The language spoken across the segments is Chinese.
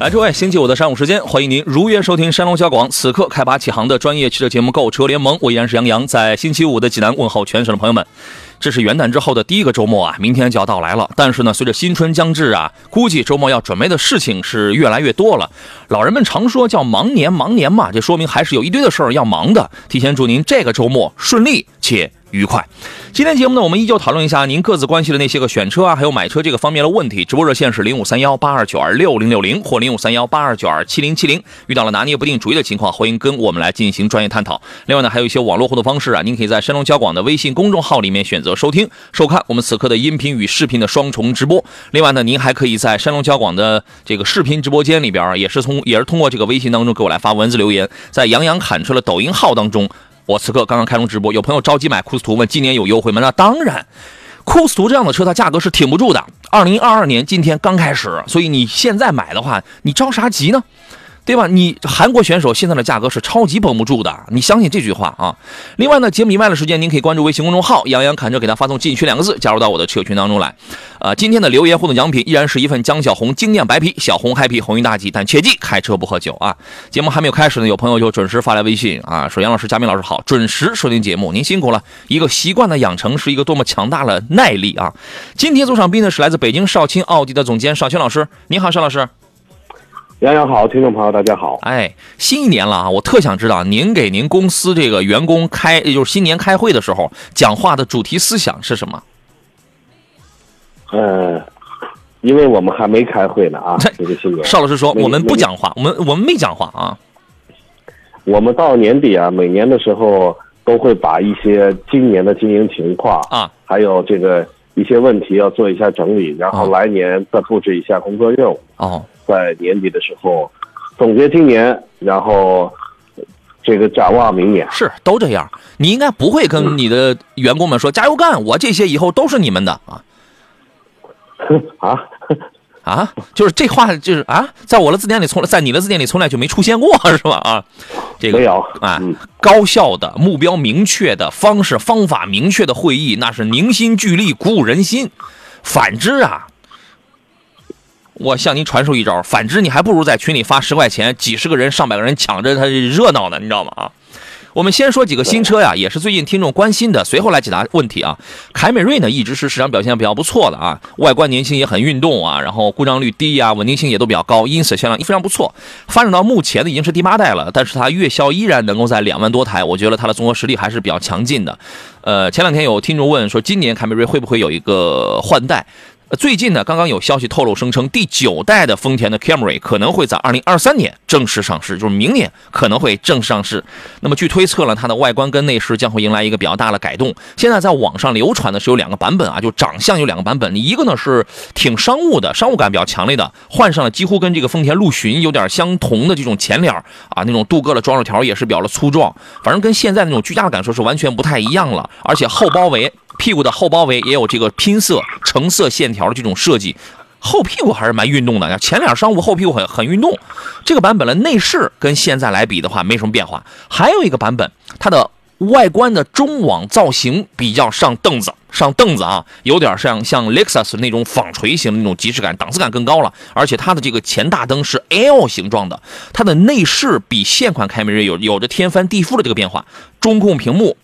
来，诸位，星期五的上午时间，欢迎您如约收听山东交广此刻开拔启航的专业汽车节目《购车联盟》，我依然是杨洋，在星期五的济南问候全省的朋友们。这是元旦之后的第一个周末啊，明天就要到来了。但是呢，随着新春将至啊，估计周末要准备的事情是越来越多了。老人们常说叫忙年忙年嘛，这说明还是有一堆的事儿要忙的。提前祝您这个周末顺利且。愉快。今天节目呢，我们依旧讨论一下您各自关心的那些个选车啊，还有买车这个方面的问题。直播热线是零五三幺八二九二六零六零或零五三幺八二九二七零七零。遇到了拿捏不定主意的情况，欢迎跟我们来进行专业探讨。另外呢，还有一些网络互动方式啊，您可以在山东交广的微信公众号里面选择收听、收看我们此刻的音频与视频的双重直播。另外呢，您还可以在山东交广的这个视频直播间里边，也是从也是通过这个微信当中给我来发文字留言，在杨洋侃车的抖音号当中。我此刻刚刚开通直播，有朋友着急买库斯图，问今年有优惠吗？那当然，库斯图这样的车，它价格是挺不住的。二零二二年今天刚开始，所以你现在买的话，你着啥急呢？对吧？你韩国选手现在的价格是超级绷不住的，你相信这句话啊？另外呢，节目以外的时间，您可以关注微信公众号“杨洋侃车”，给他发送“进群”两个字，加入到我的车友群当中来。呃，今天的留言互动奖品依然是一份江小红精酿白啤，小红 happy 红运大吉，但切记开车不喝酒啊！节目还没有开始呢，有朋友就准时发来微信啊，说杨老师、嘉宾老师好，准时收听节目，您辛苦了。一个习惯的养成是一个多么强大的耐力啊！今天做场宾呢是来自北京少卿奥迪的总监少卿老师，您好，邵老师。杨洋好，听众朋友大家好。哎，新一年了啊，我特想知道您给您公司这个员工开，也就是新年开会的时候，讲话的主题思想是什么？呃，因为我们还没开会呢啊，这个新年。邵老师说我们不讲话，我们我们没讲话啊。我们到年底啊，每年的时候都会把一些今年的经营情况啊，还有这个一些问题要做一下整理，然后来年再布置一下工作任务。哦。在年底的时候总结今年，然后这个展望明年是都这样。你应该不会跟你的员工们说加油干，我这些以后都是你们的啊。啊 啊，就是这话就是啊，在我的字典里从来在你的字典里从来就没出现过是吧？啊，这个没有啊，高效的目标明确的方式方法明确的会议，那是凝心聚力鼓舞人心。反之啊。我向您传授一招，反之你还不如在群里发十块钱，几十个人、上百个人抢着，它热闹呢，你知道吗？啊，我们先说几个新车呀，也是最近听众关心的，随后来解答问题啊。凯美瑞呢，一直是市场表现比较不错的啊，外观年轻也很运动啊，然后故障率低啊，稳定性也都比较高，因此销量非常不错。发展到目前呢，已经是第八代了，但是它月销依然能够在两万多台，我觉得它的综合实力还是比较强劲的。呃，前两天有听众问说，今年凯美瑞会不会有一个换代？最近呢，刚刚有消息透露，声称第九代的丰田的 Camry 可能会在二零二三年正式上市，就是明年可能会正式上市。那么据推测呢，它的外观跟内饰将会迎来一个比较大的改动。现在在网上流传的是有两个版本啊，就长相有两个版本。一个呢是挺商务的，商务感比较强烈的，换上了几乎跟这个丰田陆巡有点相同的这种前脸啊，那种镀铬的装饰条也是比较的粗壮，反正跟现在那种居家的感受是完全不太一样了。而且后包围。屁股的后包围也有这个拼色橙色线条的这种设计，后屁股还是蛮运动的。前脸商务，后屁股很很运动。这个版本的内饰跟现在来比的话没什么变化。还有一个版本，它的外观的中网造型比较上凳子，上凳子啊，有点像像 Lexus 那种纺锤型的那种即视感，档次感更高了。而且它的这个前大灯是 L 形状的，它的内饰比现款凯美瑞有有着天翻地覆的这个变化，中控屏幕。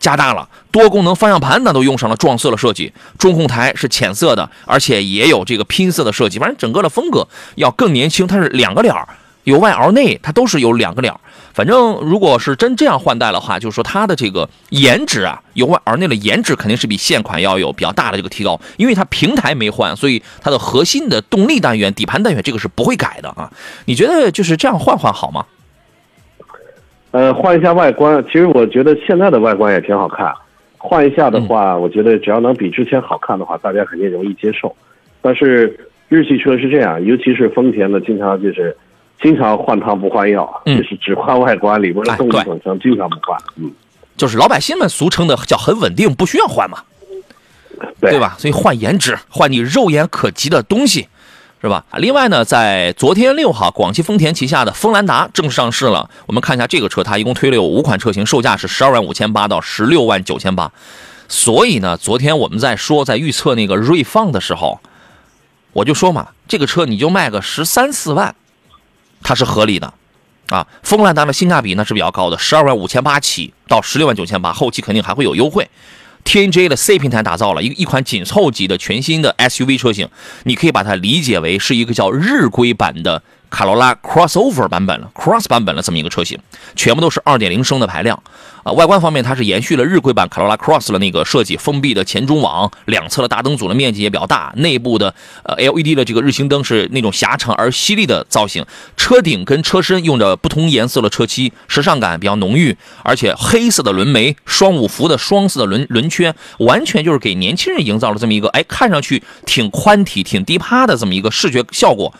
加大了多功能方向盘，那都用上了撞色的设计。中控台是浅色的，而且也有这个拼色的设计。反正整个的风格要更年轻。它是两个脸儿，由外而内，它都是有两个脸儿。反正如果是真这样换代的话，就是说它的这个颜值啊，由外而内的颜值肯定是比现款要有比较大的这个提高。因为它平台没换，所以它的核心的动力单元、底盘单元这个是不会改的啊。你觉得就是这样换换好吗？呃，换一下外观，其实我觉得现在的外观也挺好看。换一下的话，我觉得只要能比之前好看的话，大家肯定容易接受。但是日系车是这样，尤其是丰田的，经常就是经常换汤不换药，嗯就是只换外观，里边的动力哎对总成经常不换。嗯，就是老百姓们俗称的叫很稳定，不需要换嘛，对对？吧？所以换颜值，换你肉眼可及的东西，是吧？另外呢，在昨天六号，广汽丰田旗下的锋兰达正式上市了。我们看一下这个车，它一共推了有五款车型，售价是十二万五千八到十六万九千八。所以呢，昨天我们在说在预测那个锐放的时候，我就说嘛，这个车你就卖个十三四万，它是合理的。啊，锋兰达的性价比呢是比较高的，十二万五千八起到十六万九千八，后期肯定还会有优惠。TNG 的 C 平台打造了一一款紧凑级的全新的 SUV 车型，你可以把它理解为是一个叫日规版的卡罗拉 Crossover 版本了，Cross 版本了这么一个车型，全部都是2.0升的排量。啊，外观方面它是延续了日规版卡罗拉 Cross 的那个设计，封闭的前中网，两侧的大灯组的面积也比较大，内部的呃 LED 的这个日行灯是那种狭长而犀利的造型，车顶跟车身用着不同颜色的车漆，时尚感比较浓郁，而且黑色的轮眉，双五幅的双色的轮轮圈，完全就是给年轻人营造了这么一个哎看上去挺宽体、挺低趴的这么一个视觉效果，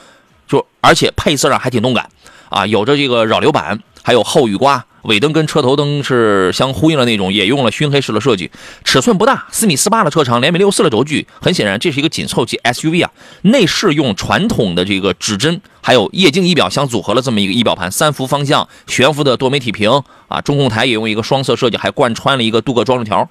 就而且配色上还挺动感啊，有着这个扰流板，还有后雨刮。尾灯跟车头灯是相呼应的那种，也用了熏黑式的设计。尺寸不大，四米四八的车长，两米六四的轴距。很显然，这是一个紧凑级 SUV 啊。内饰用传统的这个指针还有液晶仪表相组合了这么一个仪表盘，三幅方向，悬浮的多媒体屏啊，中控台也用一个双色设计，还贯穿了一个镀铬装饰条。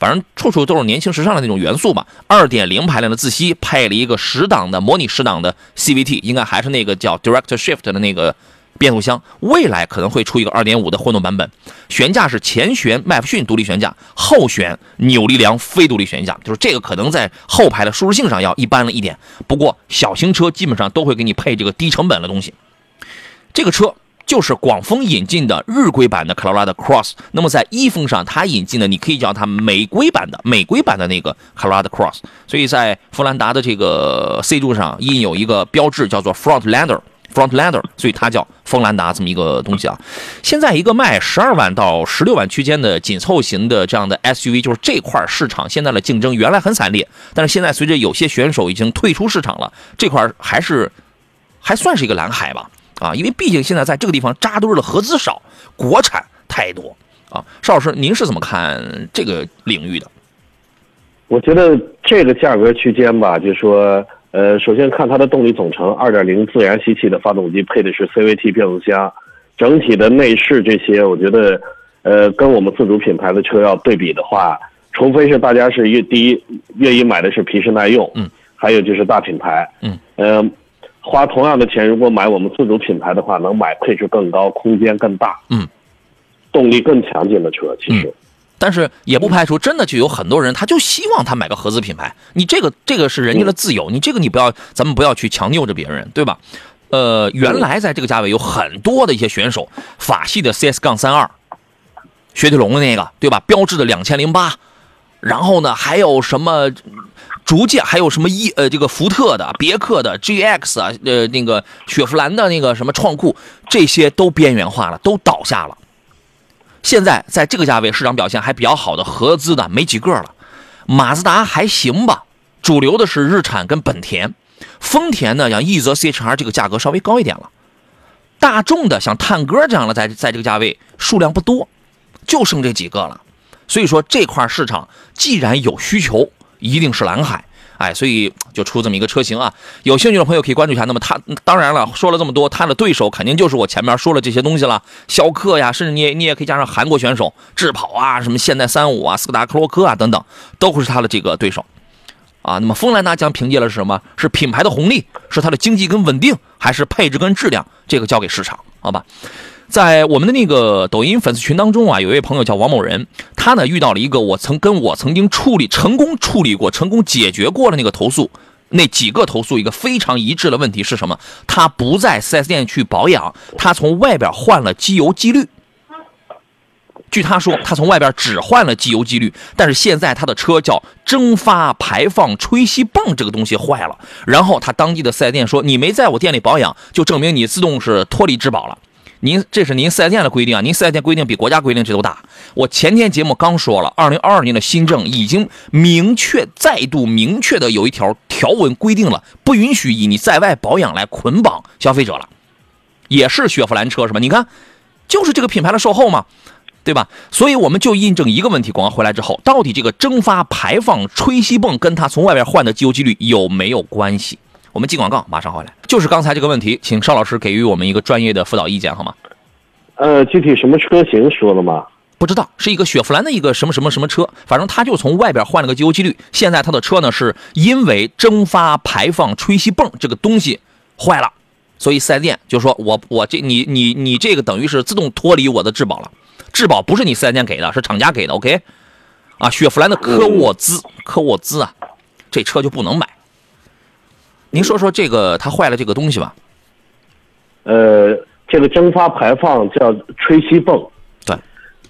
反正处处都是年轻时尚的那种元素吧。二点零排量的自吸，配了一个十档的模拟十档的 CVT，应该还是那个叫 Direct Shift 的那个变速箱。未来可能会出一个二点五的混动版本。悬架是前悬麦弗逊独立悬架，后悬扭力梁非独立悬架，就是这个可能在后排的舒适性上要一般了一点。不过小型车基本上都会给你配这个低成本的东西。这个车就是广丰引进的日规版的卡罗拉的 Cross。那么在一风上，它引进的你可以叫它美规版的美规版的那个卡罗拉的 Cross。所以在弗兰达的这个 C 柱上印有一个标志，叫做 Frontlander。Frontlander，所以它叫锋兰达这么一个东西啊。现在一个卖十二万到十六万区间的紧凑型的这样的 SUV，就是这块市场现在的竞争原来很惨烈，但是现在随着有些选手已经退出市场了，这块还是还算是一个蓝海吧。啊，因为毕竟现在在这个地方扎堆的合资少，国产太多啊。邵老师，您是怎么看这个领域的？我觉得这个价格区间吧，就是说，呃，首先看它的动力总成，二点零自然吸气的发动机配的是 CVT 变速箱，整体的内饰这些，我觉得，呃，跟我们自主品牌的车要对比的话，除非是大家是越第一愿意买的是皮实耐用，嗯，还有就是大品牌，嗯，呃，花同样的钱，如果买我们自主品牌的话，能买配置更高、空间更大，嗯，动力更强劲的车，其实。但是也不排除真的就有很多人，他就希望他买个合资品牌。你这个这个是人家的自由，你这个你不要，咱们不要去强拗着别人，对吧？呃，原来在这个价位有很多的一些选手，法系的 CS 杠三二，雪铁龙的那个，对吧？标致的两千零八，然后呢还有什么？逐渐还有什么一呃这个福特的、别克的 GX 啊，呃那个雪佛兰的那个什么创酷，这些都边缘化了，都倒下了。现在在这个价位市场表现还比较好的合资的没几个了，马自达还行吧，主流的是日产跟本田，丰田呢像奕泽 CHR 这个价格稍微高一点了，大众的像探歌这样的在在这个价位数量不多，就剩这几个了，所以说这块市场既然有需求，一定是蓝海。哎，所以就出这么一个车型啊，有兴趣的朋友可以关注一下。那么它当然了，说了这么多，它的对手肯定就是我前面说了这些东西了，逍客呀，甚至你你也可以加上韩国选手智跑啊，什么现代三五啊、斯柯达克洛克啊等等，都会是它的这个对手啊。那么锋兰达将凭借的是什么？是品牌的红利，是它的经济跟稳定，还是配置跟质量？这个交给市场，好吧？在我们的那个抖音粉丝群当中啊，有一位朋友叫王某人，他呢遇到了一个我曾跟我曾经处理成功处理过、成功解决过的那个投诉，那几个投诉一个非常一致的问题是什么？他不在 4S 店去保养，他从外边换了机油机滤。据他说，他从外边只换了机油机滤，但是现在他的车叫蒸发排放吹吸泵这个东西坏了，然后他当地的 4S 店说你没在我店里保养，就证明你自动是脱离质保了。您这是您四 S 店的规定啊，您四 S 店规定比国家规定这都大。我前天节目刚说了，二零二二年的新政已经明确、再度明确的有一条条文规定了，不允许以你在外保养来捆绑消费者了。也是雪佛兰车是吧？你看，就是这个品牌的售后嘛，对吧？所以我们就印证一个问题：广告回来之后，到底这个蒸发排放吹吸泵跟它从外边换的机油机滤有没有关系？我们进广告，马上回来。就是刚才这个问题，请邵老师给予我们一个专业的辅导意见好吗？呃，具体什么车型说了吗？不知道是一个雪佛兰的一个什么什么什么车，反正他就从外边换了个机油机滤。现在他的车呢，是因为蒸发排放吹吸泵这个东西坏了，所以四 S 店就说我我这你你你这个等于是自动脱离我的质保了，质保不是你四 S 店给的，是厂家给的。OK，啊，雪佛兰的科沃兹科沃兹啊，这车就不能买。您说说这个它坏了这个东西吧？呃，这个蒸发排放叫吹吸泵。对，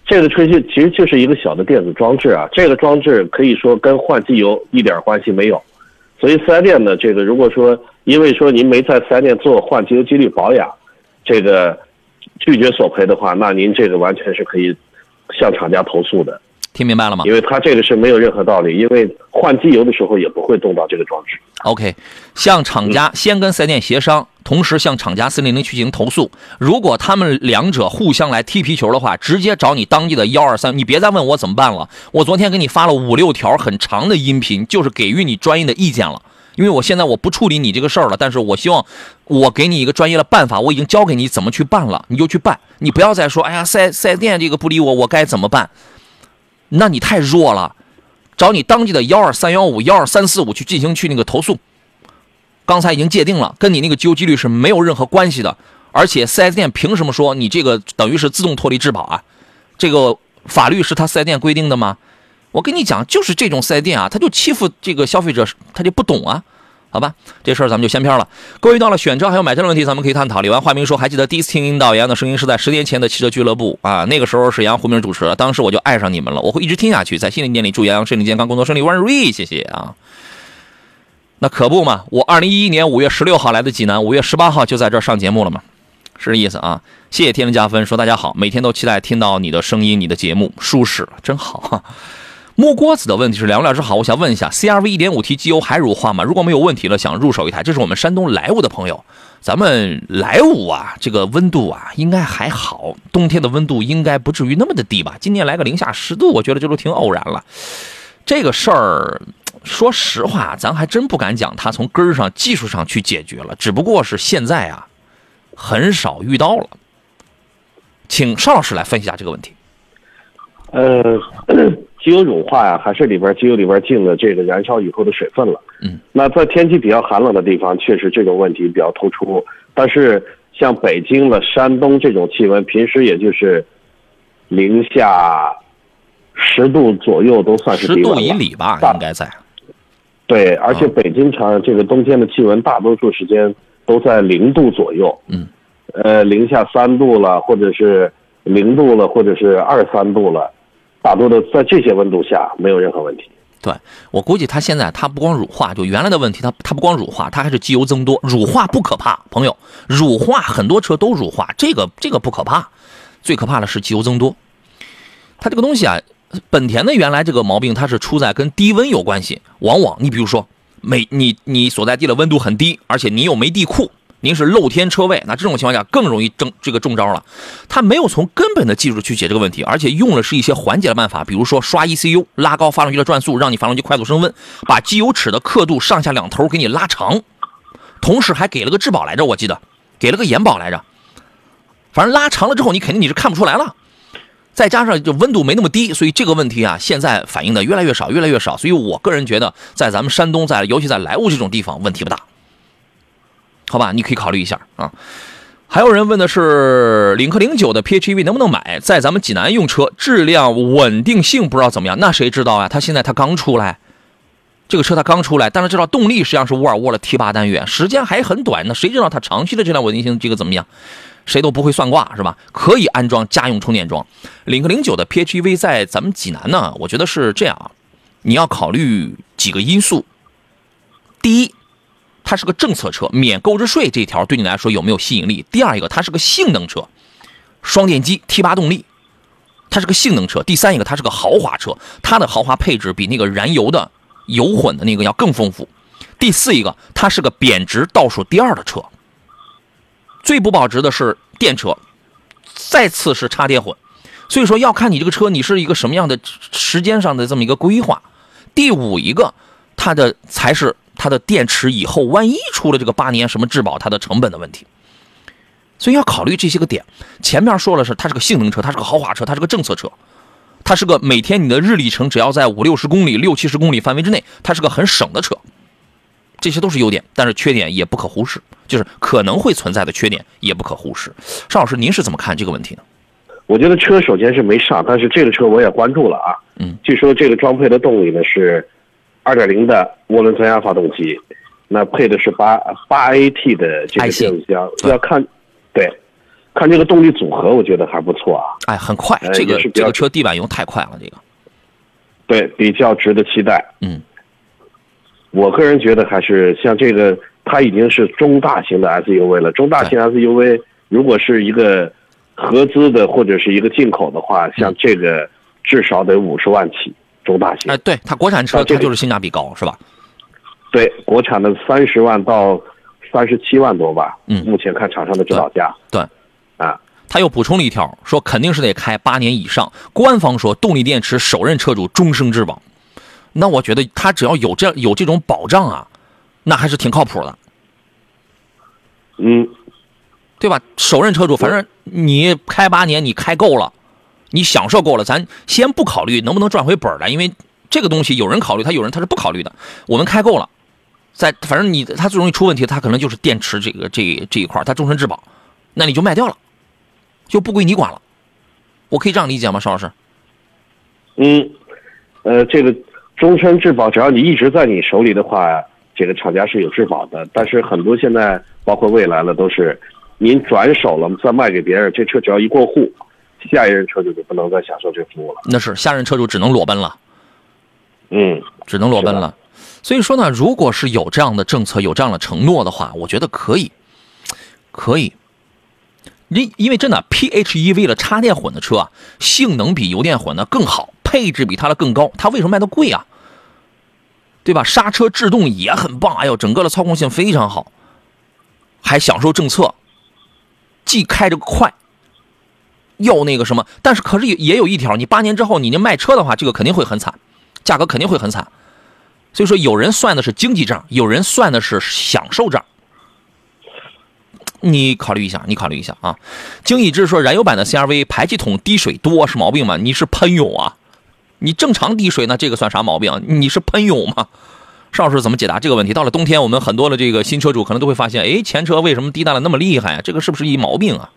这个吹气其实就是一个小的电子装置啊，这个装置可以说跟换机油一点关系没有，所以四 S 店的这个如果说因为说您没在四 S 店做换机油机滤保养，这个拒绝索赔的话，那您这个完全是可以向厂家投诉的，听明白了吗因为它这个是没有任何道理，因为换机油的时候也不会动到这个装置。？OK，向厂家先跟四 S 店协商，同时向厂家四零零去进行投诉。如果他们两者互相来踢皮球的话，直接找你当地的幺二三，你别再问我怎么办了。我昨天给你发了五六条很长的音频，就是给予你专业的意见了。因为我现在我不处理你这个事儿了，但是我希望我给你一个专业的办法，我已经教给你怎么去办了，你就去办，你不要再说，哎呀，四四 S 店这个不理我，我该怎么办？那你太弱了，找你当地的幺二三幺五、幺二三四五去进行去那个投诉。刚才已经界定了，跟你那个机油机滤是没有任何关系的，而且 4S 店凭什么说你这个等于是自动脱离质保啊？这个法律是他 4S 店规定的吗？我跟你讲，就是这种 4S 店啊，他就欺负这个消费者，他就不懂啊。好吧，这事儿咱们就先飘了。各位遇到了选车还有买车的问题，咱们可以探讨。李完话明说，还记得第一次听引导杨的声音是在十年前的汽车俱乐部啊，那个时候是杨胡明主持的，当时我就爱上你们了，我会一直听下去。在新的一年里，祝杨洋身体健康，工作顺利，万事如意，谢谢啊。那可不嘛，我二零一一年五月十六号来的济南，五月十八号就在这儿上节目了嘛，是这意思啊。谢谢天人加分，说大家好，每天都期待听到你的声音，你的节目舒适，真好。摸锅子的问题是两位老师好，我想问一下，CRV 一点五 T 机油还乳化吗？如果没有问题了，想入手一台，这是我们山东莱芜的朋友。咱们莱芜啊，这个温度啊应该还好，冬天的温度应该不至于那么的低吧？今年来个零下十度，我觉得这都挺偶然了。这个事儿，说实话，咱还真不敢讲它从根儿上技术上去解决了，只不过是现在啊，很少遇到了。请邵老师来分析一下这个问题。呃，机油乳化呀，还是里边机油里边进了这个燃烧以后的水分了。嗯，那在天气比较寒冷的地方，确实这种问题比较突出。但是像北京了、山东这种气温，平时也就是零下十度左右，都算是十度低温了以里吧，大应该在。对，而且北京场这个冬天的气温，大多数时间都在零度左右。嗯，呃，零下三度了，或者是零度了，或者是二三度了，大多的在这些温度下没有任何问题。对我估计它现在它不光乳化，就原来的问题，它它不光乳化，它还是机油增多。乳化不可怕，朋友，乳化很多车都乳化，这个这个不可怕，最可怕的是机油增多。它这个东西啊，本田的原来这个毛病，它是出在跟低温有关系。往往你比如说，每你你所在地的温度很低，而且你又没地库，您是露天车位，那这种情况下更容易中这个中招了。他没有从根本的技术去解这个问题，而且用的是一些缓解的办法，比如说刷 ECU，拉高发动机的转速，让你发动机快速升温，把机油尺的刻度上下两头给你拉长，同时还给了个质保来着，我记得给了个延保来着。反正拉长了之后，你肯定你是看不出来了。再加上就温度没那么低，所以这个问题啊，现在反映的越来越少，越来越少。所以我个人觉得，在咱们山东，在尤其在莱芜这种地方，问题不大。好吧，你可以考虑一下啊。还有人问的是领克零九的 PHEV 能不能买？在咱们济南用车，质量稳定性不知道怎么样，那谁知道啊？它现在它刚出来，这个车它刚出来，但是知道动力实际上是沃尔沃的 T 八单元，时间还很短，那谁知道它长期的质量稳定性这个怎么样？谁都不会算卦是吧？可以安装家用充电桩。领克零九的 PHEV 在咱们济南呢，我觉得是这样啊，你要考虑几个因素。第一，它是个政策车，免购置税这一条对你来说有没有吸引力？第二一个，它是个性能车，双电机 T 八动力，它是个性能车。第三一个，它是个豪华车，它的豪华配置比那个燃油的油混的那个要更丰富。第四一个，它是个贬值倒数第二的车。最不保值的是电车，再次是插电混。所以说要看你这个车你是一个什么样的时间上的这么一个规划。第五一个，它的才是它的电池以后万一出了这个八年什么质保，它的成本的问题。所以要考虑这些个点。前面说了是它是个性能车，它是个豪华车，它是个政策车，它是个每天你的日里程只要在五六十公里、六七十公里范围之内，它是个很省的车。这些都是优点，但是缺点也不可忽视，就是可能会存在的缺点也不可忽视。邵老师，您是怎么看这个问题呢？我觉得车首先是没上，但是这个车我也关注了啊。嗯，据说这个装配的动力呢是2.0的涡轮增压发动机，那配的是八八 AT 的这个变速箱，要看，对，看这个动力组合，我觉得还不错啊。哎，很快，这个这个车地板油太快了，这个。对，比较值得期待。嗯，我个人觉得还是像这个，它已经是中大型的 SUV 了。中大型 SUV 如果是一个。合资的或者是一个进口的话，像这个至少得五十万起，中大型。哎，对，它国产车它就是性价比高，是吧？对，国产的三十万到三十七万多吧。嗯，目前看厂商的指导价。对，啊，他又补充了一条，说肯定是得开八年以上。官方说动力电池首任车主终生质保，那我觉得他只要有这有这种保障啊，那还是挺靠谱的。嗯。对吧？首任车主，反正你开八年，你开够了，你享受够了，咱先不考虑能不能赚回本儿来，因为这个东西有人考虑，他有人他是不考虑的。我们开够了，在反正你他最容易出问题，他可能就是电池这个这这一块，他终身质保，那你就卖掉了，就不归你管了。我可以这样理解吗，邵老师？嗯，呃，这个终身质保，只要你一直在你手里的话，这个厂家是有质保的。但是很多现在包括未来了都是。您转手了，再卖给别人，这车只要一过户，下一任车主就不能再享受这服务了。那是下任车主只能裸奔了，嗯，只能裸奔了。所以说呢，如果是有这样的政策、有这样的承诺的话，我觉得可以，可以。因因为真的，PHEV 的插电混的车啊，性能比油电混的更好，配置比它的更高，它为什么卖的贵啊？对吧？刹车制动也很棒，哎呦，整个的操控性非常好，还享受政策。既开着快，又那个什么，但是可是也也有一条，你八年之后你那卖车的话，这个肯定会很惨，价格肯定会很惨。所以说，有人算的是经济账，有人算的是享受账。你考虑一下，你考虑一下啊。经已知说，燃油版的 CRV 排气筒滴水多是毛病吗？你是喷涌啊？你正常滴水那这个算啥毛病？你是喷涌吗？邵老师怎么解答这个问题？到了冬天，我们很多的这个新车主可能都会发现，哎，前车为什么滴答的那么厉害啊？这个是不是一毛病啊？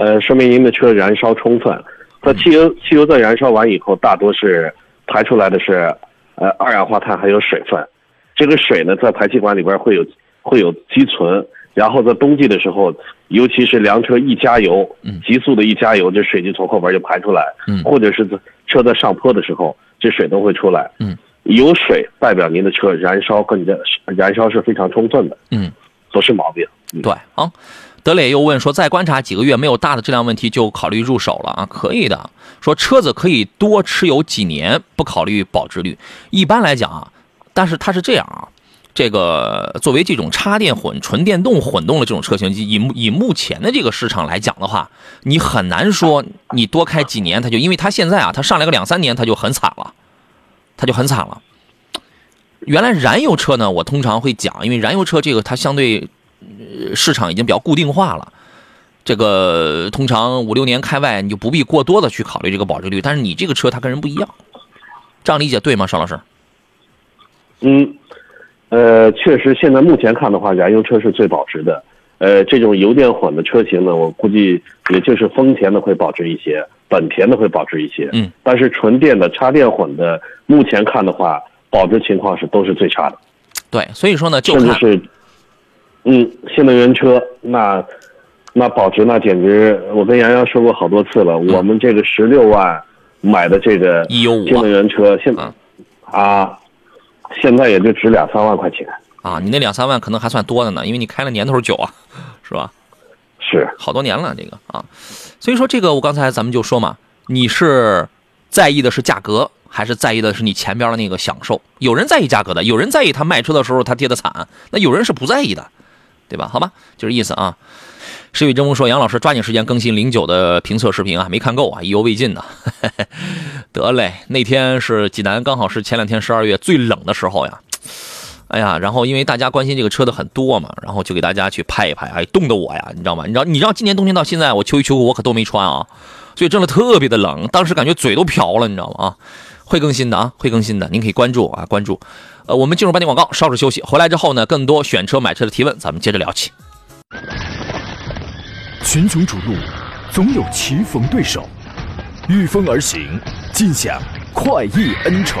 呃，说明您的车燃烧充分。它汽油汽油在燃烧完以后，大多是排出来的是呃二氧化碳还有水分。这个水呢，在排气管里边会有会有积存，然后在冬季的时候，尤其是凉车一加油，急速的一加油，这水就从后边就排出来。嗯，或者是车在上坡的时候，这水都会出来。嗯。有水代表您的车燃烧更加燃烧是非常充分的，嗯，不是毛病。对啊，德磊又问说，再观察几个月没有大的质量问题就考虑入手了啊？可以的，说车子可以多持有几年，不考虑保值率。一般来讲啊，但是它是这样啊，这个作为这种插电混、纯电动混动的这种车型，以以目前的这个市场来讲的话，你很难说你多开几年，它就因为它现在啊，它上来个两三年，它就很惨了。它就很惨了。原来燃油车呢，我通常会讲，因为燃油车这个它相对市场已经比较固定化了，这个通常五六年开外，你就不必过多的去考虑这个保值率。但是你这个车它跟人不一样，这样理解对吗，邵老师？嗯，呃，确实，现在目前看的话，燃油车是最保值的。呃，这种油电混的车型呢，我估计也就是丰田的会保值一些。本田的会保值一些，嗯，但是纯电的、插电混的，目前看的话，保值情况是都是最差的。对，所以说呢，就是，嗯，新能源车那那保值那简直，我跟杨洋说过好多次了。我们这个十六万买的这个新能源车，现啊，现在也就值两三万块钱啊。你那两三万可能还算多的呢，因为你开了年头久啊，是吧？是好多年了，这个啊，所以说这个我刚才咱们就说嘛，你是在意的是价格，还是在意的是你前边的那个享受？有人在意价格的，有人在意他卖车的时候他跌的惨，那有人是不在意的，对吧？好吧，就这意思啊。诗雨真风说：“杨老师抓紧时间更新零九的评测视频啊，没看够啊，意犹未尽呢。得嘞，那天是济南，刚好是前两天十二月最冷的时候呀。哎呀，然后因为大家关心这个车的很多嘛，然后就给大家去拍一拍，哎，冻得我呀，你知道吗？你知道，你知道今年冬天到现在，我秋衣秋裤我可都没穿啊，所以真的特别的冷，当时感觉嘴都瓢了，你知道吗？啊，会更新的啊，会更新的，您可以关注啊，关注。呃，我们进入半点广告，稍事休息，回来之后呢，更多选车买车的提问，咱们接着聊起。群雄逐鹿，总有棋逢对手，御风而行，尽享快意恩仇。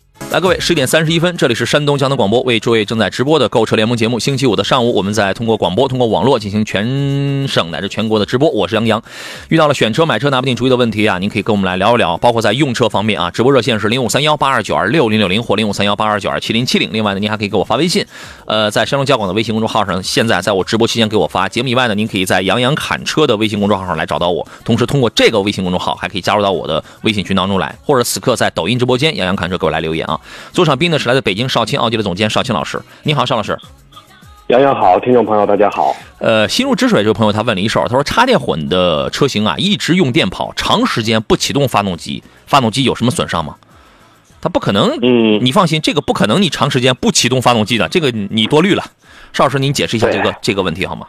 来，各位，十点三十一分，这里是山东交通广播为诸位正在直播的购车联盟节目。星期五的上午，我们在通过广播、通过网络进行全省乃至全国的直播。我是杨洋。遇到了选车、买车拿不定主意的问题啊，您可以跟我们来聊一聊。包括在用车方面啊，直播热线是零五三幺八二九二六零六零或零五三幺八二九二七零七零。另外呢，您还可以给我发微信，呃，在山东交广的微信公众号上，现在在我直播期间给我发。节目以外呢，您可以在杨洋侃车的微信公众号上来找到我。同时，通过这个微信公众号，还可以加入到我的微信群当中来，或者此刻在抖音直播间杨洋侃车给我来留言啊。座上宾呢？是来自北京少卿奥迪的总监少卿老师，你好，邵老师。杨洋好，听众朋友大家好。呃，心如止水这位朋友他问了一手，他说插电混的车型啊，一直用电跑，长时间不启动发动机，发动机有什么损伤吗？他不可能，嗯，你放心，这个不可能，你长时间不启动发动机的，这个你多虑了。邵老师，您解释一下这个这个问题好吗？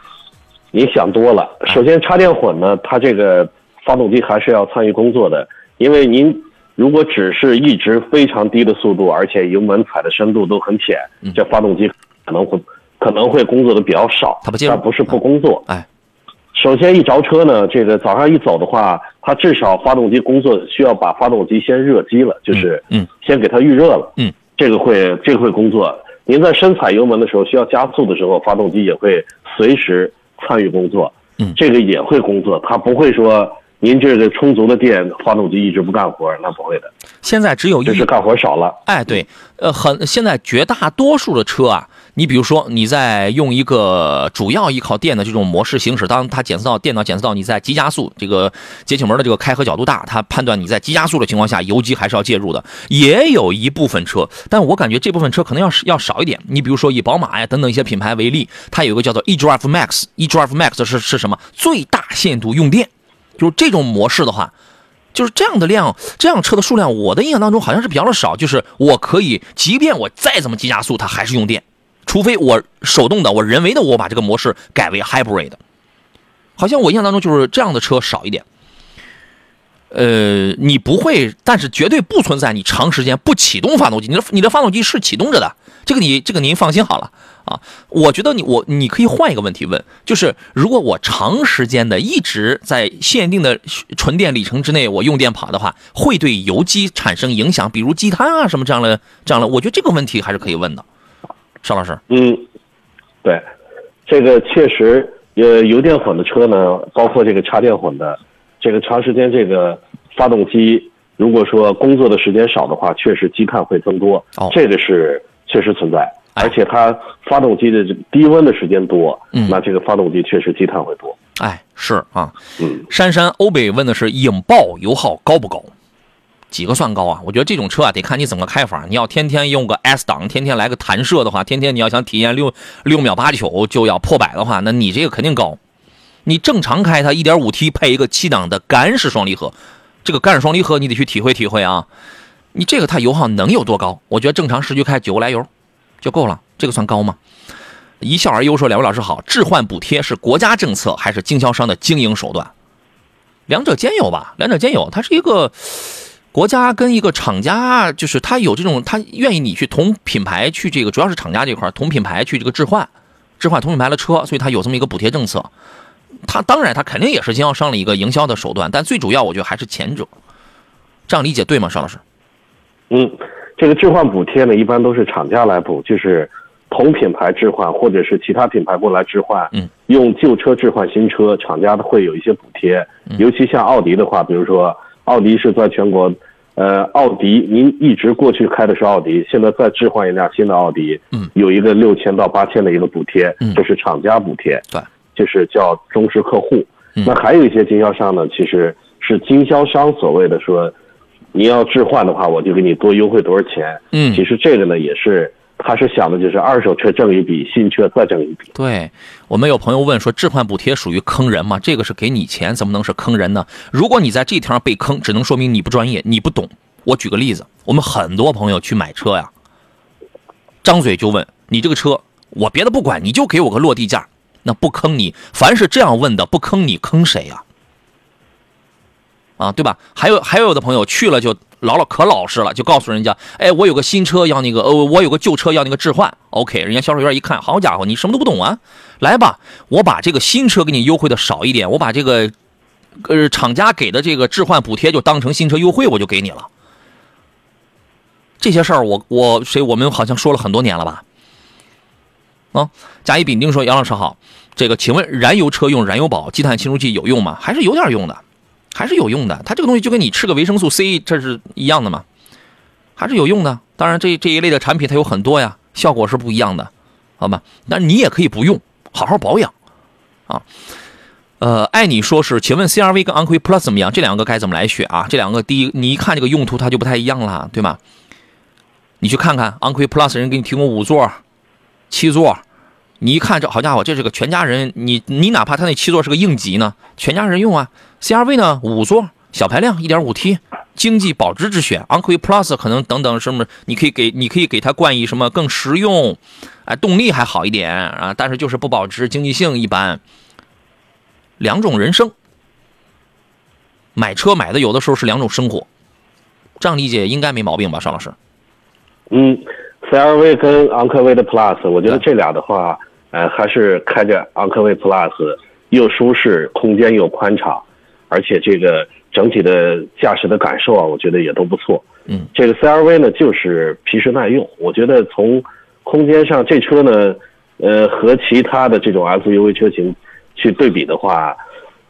你想多了。首先，插电混呢，它这个发动机还是要参与工作的，因为您。如果只是一直非常低的速度，而且油门踩的深度都很浅，这发动机可能会可能会工作的比较少。它不但不是不工作。哎，首先一着车呢，这个早上一走的话，它至少发动机工作需要把发动机先热机了，就是嗯，先给它预热了。嗯，这个会这个会工作。您在深踩油门的时候需要加速的时候，发动机也会随时参与工作。嗯，这个也会工作，它不会说。您这个充足的电，发动机一直不干活，那不会的。现在只有一，是干活少了。哎，对，呃，很现在绝大多数的车啊，你比如说你在用一个主要依靠电的这种模式行驶，当它检测到电脑检测到你在急加速，这个节气门的这个开合角度大，它判断你在急加速的情况下，油机还是要介入的。也有一部分车，但我感觉这部分车可能要要少一点。你比如说以宝马呀等等一些品牌为例，它有一个叫做 eDrive Max，eDrive Max 是是什么？最大限度用电。就是这种模式的话，就是这样的量，这样车的数量，我的印象当中好像是比较的少。就是我可以，即便我再怎么急加速，它还是用电，除非我手动的，我人为的，我把这个模式改为 hybrid。好像我印象当中就是这样的车少一点。呃，你不会，但是绝对不存在你长时间不启动发动机，你的你的发动机是启动着的，这个你这个您放心好了啊。我觉得你我你可以换一个问题问，就是如果我长时间的一直在限定的纯电里程之内我用电跑的话，会对油机产生影响，比如积碳啊什么这样的这样的，我觉得这个问题还是可以问的，邵老师。嗯，对，这个确实，呃，油电混的车呢，包括这个插电混的。这个长时间，这个发动机如果说工作的时间少的话，确实积碳会增多。哦，这个是确实存在，而且它发动机的这个低温的时间多，嗯，那这个发动机确实积碳会多。哎，是啊，嗯，珊珊欧北问的是引爆油耗高不高？几个算高啊？我觉得这种车啊，得看你怎么开法。你要天天用个 S 档，天天来个弹射的话，天天你要想体验六六秒八九就要破百的话，那你这个肯定高。你正常开它 1.5T 配一个七档的干式双离合，这个干式双离合你得去体会体会啊。你这个它油耗能有多高？我觉得正常市区开九个来油就够了，这个算高吗？一笑而优说：“两位老师好，置换补贴是国家政策还是经销商的经营手段？两者兼有吧，两者兼有。它是一个国家跟一个厂家，就是他有这种，他愿意你去同品牌去这个，主要是厂家这块同品牌去这个置换，置换同品牌的车，所以它有这么一个补贴政策。”它当然，它肯定也是经销商的一个营销的手段，但最主要，我觉得还是前者。这样理解对吗，邵老师？嗯，这个置换补贴呢，一般都是厂家来补，就是同品牌置换或者是其他品牌过来置换。嗯，用旧车置换新车，厂家会有一些补贴。尤其像奥迪的话，比如说奥迪是在全国呃，奥迪，您一直过去开的是奥迪，现在再置换一辆新的奥迪，嗯，有一个六千到八千的一个补贴，嗯这是厂家补贴，对，就是叫忠实客户。嗯那还有一些经销商呢，其实是经销商所谓的说，你要置换的话，我就给你多优惠多少钱。嗯其实这个呢，也是他是想的就是二手车挣一笔，新车再挣一笔。对我们有朋友问说，置换补贴属于坑人吗？这个是给你钱，怎么能是坑人呢？如果你在这条上被坑，只能说明你不专业，你不懂。我举个例子，我们很多朋友去买车呀，张嘴就问你这个车，我别的不管，你就给我个落地价，那不坑你。凡是这样问的，不坑你，坑谁呀？啊，啊对吧？还有还有的朋友去了就老老可老实了，就告诉人家，哎，我有个新车要那个，呃，我有个旧车要那个置换。OK，人家销售员一看，好家伙，你什么都不懂啊！来吧，我把这个新车给你优惠的少一点，我把这个，呃，厂家给的这个置换补贴就当成新车优惠，我就给你了。这些事儿，我我谁我们好像说了很多年了吧？啊，甲乙丙丁说，杨老师好，这个请问燃油车用燃油宝、积碳清除剂有用吗？还是有点用的，还是有用的。它这个东西就跟你吃个维生素 C 这是一样的嘛，还是有用的。当然这这一类的产品它有很多呀，效果是不一样的，好吧？但你也可以不用，好好保养啊。呃，爱你说是，请问 CRV 跟昂科威 Plus 怎么样？这两个该怎么来选啊？这两个第一，你一看这个用途它就不太一样了，对吗？你去看看昂科威 Plus 人给你提供五座、七座，你一看这好家伙，这是个全家人，你你哪怕他那七座是个应急呢，全家人用啊。CRV 呢五座小排量一点五 T，经济保值之选。昂科威 Plus 可能等等什么，你可以给你可以给它冠以什么更实用，哎，动力还好一点啊，但是就是不保值，经济性一般。两种人生，买车买的有的时候是两种生活，这样理解应该没毛病吧，邵老师？嗯，CRV 跟昂科威的 Plus，我觉得这俩的话，呃，还是开着昂科威 Plus 又舒适，空间又宽敞，而且这个整体的驾驶的感受啊，我觉得也都不错。嗯，这个 CRV 呢，就是皮实耐用。我觉得从空间上，这车呢，呃，和其他的这种 SUV 车型去对比的话，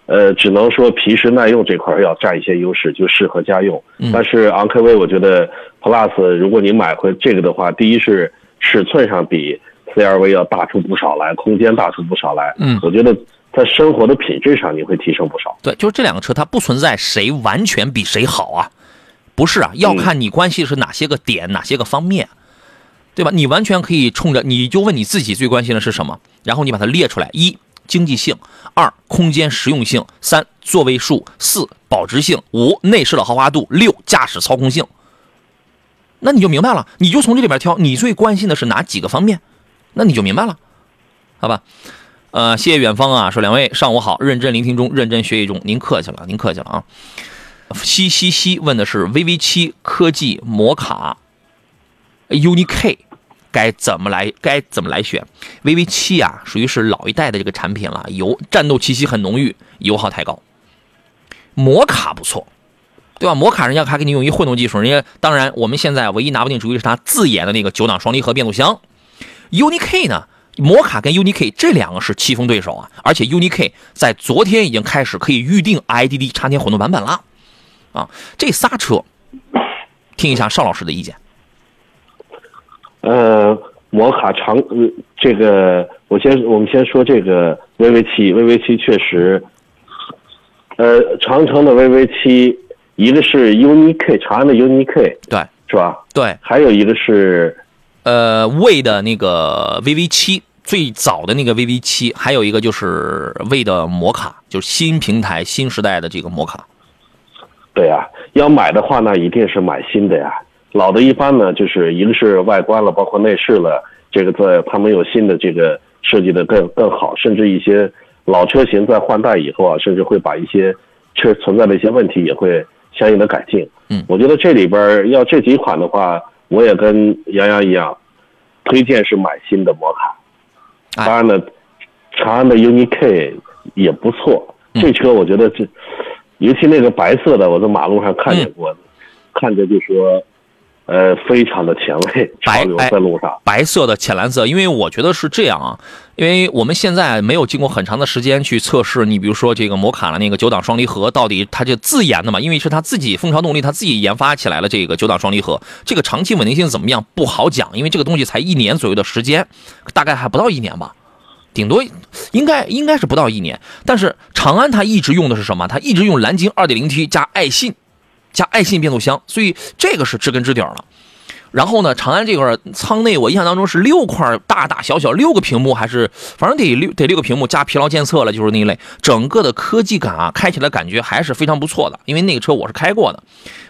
呃，只能说皮实耐用这块儿要占一些优势，就适合家用。嗯但是昂科威，我觉得 Plus 如果你买回这个的话，第一是尺寸上比 CRV 要大出不少来，空间大出不少来。嗯。我觉得在生活的品质上你会提升不少。对，就是这两个车，它不存在谁完全比谁好啊，不是啊，要看你关系是哪些个点，哪些个方面，对吧？你完全可以冲着，你就问你自己最关心的是什么，然后你把它列出来：一、经济性；二、空间实用性；三、座位数；四、保值性；五、内饰的豪华度；六、驾驶操控性。那你就明白了，你就从这里边挑，你最关心的是哪几个方面，那你就明白了，好吧？呃，谢谢远方啊，说两位上午好，认真聆听中，认真学习中，您客气了，您客气了啊。西西西问的是 VV 七科技摩卡 UNI-K 该怎么来该怎么来选？VV 七啊，属于是老一代的这个产品了，油战斗气息很浓郁，油耗太高。摩卡不错，对吧？摩卡人家还给你用一混动技术，人家当然我们现在唯一拿不定主意是他自研的那个九档双离合变速箱。UNI-K 呢？摩卡跟 UNI-K 这两个是棋逢对手啊，而且 UNI-K 在昨天已经开始可以预定 IDD 插电混动版本了，啊，这仨车，听一下邵老师的意见。呃，摩卡长，呃，这个我先我们先说这个 VV 七，VV 七确实，呃，长城的 VV 七，一个是 UNI-K，长安的 UNI-K 对是吧？对，还有一个是呃，魏的那个 VV 七，最早的那个 VV 七，还有一个就是魏的摩卡，就是新平台、新时代的这个摩卡。对呀、要买的话呢，一定是买新的呀。老的一般呢，就是一个是外观了，包括内饰了，这个在他们有新的这个设计的更更好，甚至一些老车型在换代以后啊，甚至会把一些车存在的一些问题也会相应的改进。嗯我觉得这里边要这几款的话，我也跟杨洋一样，推荐是买新的摩卡。哎当然了，长安的 UNI-K 也不错，嗯这车我觉得这，尤其那个白色的，我在马路上看见过，看着就说呃，非常的前卫，潮流在路上。白色的浅蓝色，因为我觉得是这样啊，因为我们现在没有经过很长的时间去测试，你比如说这个摩卡的那个九档双离合，到底它这自研的嘛？因为是它自己蜂巢动力，它自己研发起来了这个九档双离合，这个长期稳定性怎么样不好讲，因为这个东西才一年左右的时间，大概还不到一年吧，顶多应该应该是不到一年。但是长安它一直用的是什么？它一直用蓝鲸 2.0T 加爱信。加爱信变速箱，所以这个是知根知底了。然后呢，长安这块舱内，我印象当中是六块大大小小六个屏幕，还是反正得六得六个屏幕加疲劳监测了，就是那一类。整个的科技感啊，开起来感觉还是非常不错的。因为那个车我是开过的，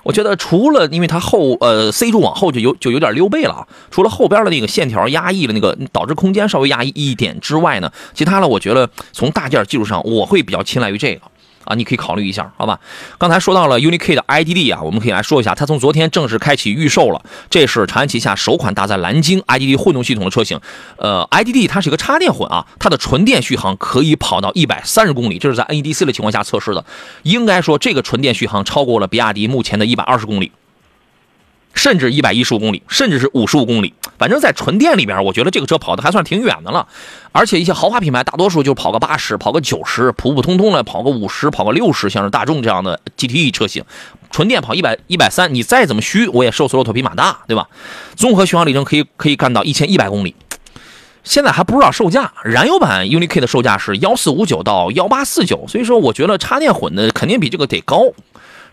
我觉得除了因为它后呃 C 柱往后就有就有点溜背了啊，除了后边的那个线条压抑了那个导致空间稍微压抑一点之外呢，其他的我觉得从大件技术上我会比较青睐于这个。啊，你可以考虑一下，好吧？刚才说到了 UNI-K 的 IDD 啊，我们可以来说一下，它从昨天正式开启预售了。这是长安旗下首款搭载蓝鲸 IDD 混动系统的车型。呃，IDD 它是一个插电混啊，它的纯电续航可以跑到一百三十公里，这是在 NEDC 的情况下测试的。应该说，这个纯电续航超过了比亚迪目前的一百二十公里。甚至一百一十五公里，甚至是五十五公里，反正在纯电里边，我觉得这个车跑的还算挺远的了。而且一些豪华品牌，大多数就跑个八十，跑个九十，普普通通的跑个五十，跑个六十，像是大众这样的 GTE 车型，纯电跑一百一百三，你再怎么虚，我也瘦死骆驼比马大，对吧？综合续航里程可以可以干到一千一百公里。现在还不知道售价，燃油版 UNI-K 的售价是幺四五九到幺八四九，所以说我觉得插电混的肯定比这个得高。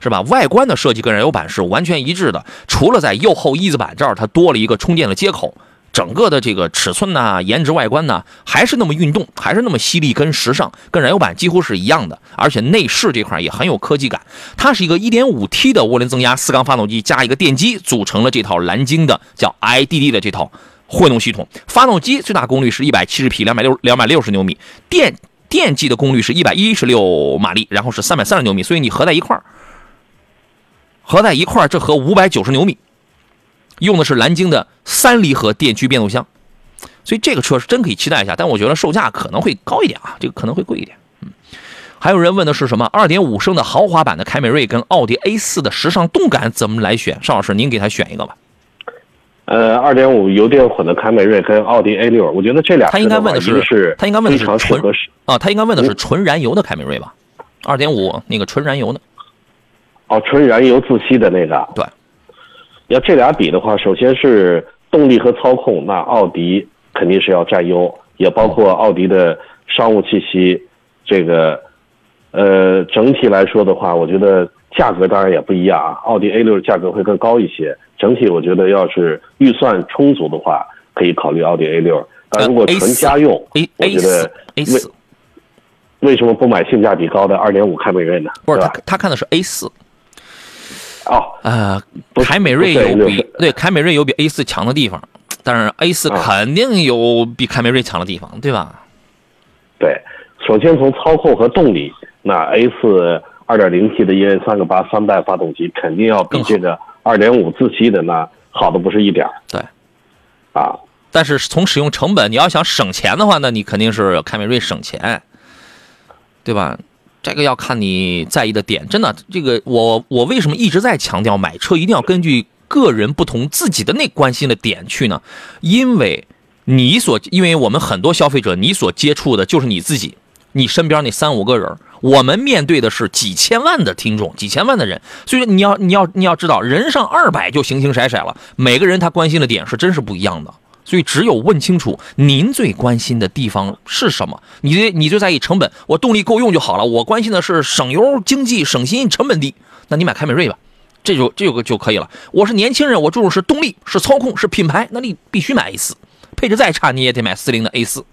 是吧？外观的设计跟燃油版是完全一致的，除了在右后翼子板这儿它多了一个充电的接口，整个的这个尺寸呐、颜值、外观呢，还是那么运动，还是那么犀利跟时尚，跟燃油版几乎是一样的。而且内饰这块也很有科技感，它是一个 1.5T 的涡轮增压四缸发动机加一个电机组成了这套蓝鲸的叫 IDD 的这套混动系统。发动机最大功率是一百七十匹，两百六两百六十牛米，电电机的功率是一百一十六马力，然后是三百三十牛米，所以你合在一块儿。合在一块儿，这合五百九十牛米，用的是蓝鲸的三离合电驱变速箱，所以这个车是真可以期待一下。但我觉得售价可能会高一点啊，这个可能会贵一点。嗯，还有人问的是什么？二点五升的豪华版的凯美瑞跟奥迪 A 四的时尚动感怎么来选？邵老师，您给他选一个吧。呃，二点五油电混的凯美瑞跟奥迪 A 六，我觉得这俩他应该问的是他应该问的是纯合啊，他应该问的是纯燃油的凯美瑞吧？二点五那个纯燃油的。哦，纯燃油自吸的那个，对。要这俩比的话，首先是动力和操控，那奥迪肯定是要占优，也包括奥迪的商务气息。这个，呃，整体来说的话，我觉得价格当然也不一样啊。奥迪 A 六价格会更高一些。整体我觉得，要是预算充足的话，可以考虑奥迪 A 六。但如果纯家用，我觉得 A 四为什么不买性价比高的二点五凯美瑞呢？不是他，他看的是 A 四。哦，呃，凯美瑞有比对凯美瑞有比 A 四强的地方，但是 A 四肯定有比凯美瑞强的地方，对吧？对，首先从操控和动力，那 A 四二点零 T 的 EA 三个八三代发动机肯定要比这个二点五自吸的那好的不是一点对，啊，但是从使用成本，你要想省钱的话，那你肯定是凯美瑞省钱，对吧？这个要看你在意的点，真的，这个我我为什么一直在强调买车一定要根据个人不同自己的那关心的点去呢？因为你所，因为我们很多消费者，你所接触的就是你自己，你身边那三五个人，我们面对的是几千万的听众，几千万的人，所以说你要你要你要知道，人上二百就形形色色了，每个人他关心的点是真是不一样的。所以，只有问清楚您最关心的地方是什么，你你最在意成本，我动力够用就好了。我关心的是省油、经济、省心、成本低，那你买凯美瑞吧，这就这个就可以了。我是年轻人，我注重是动力、是操控、是品牌，那你必须买 A 四，配置再差你也得买四零的 A 四。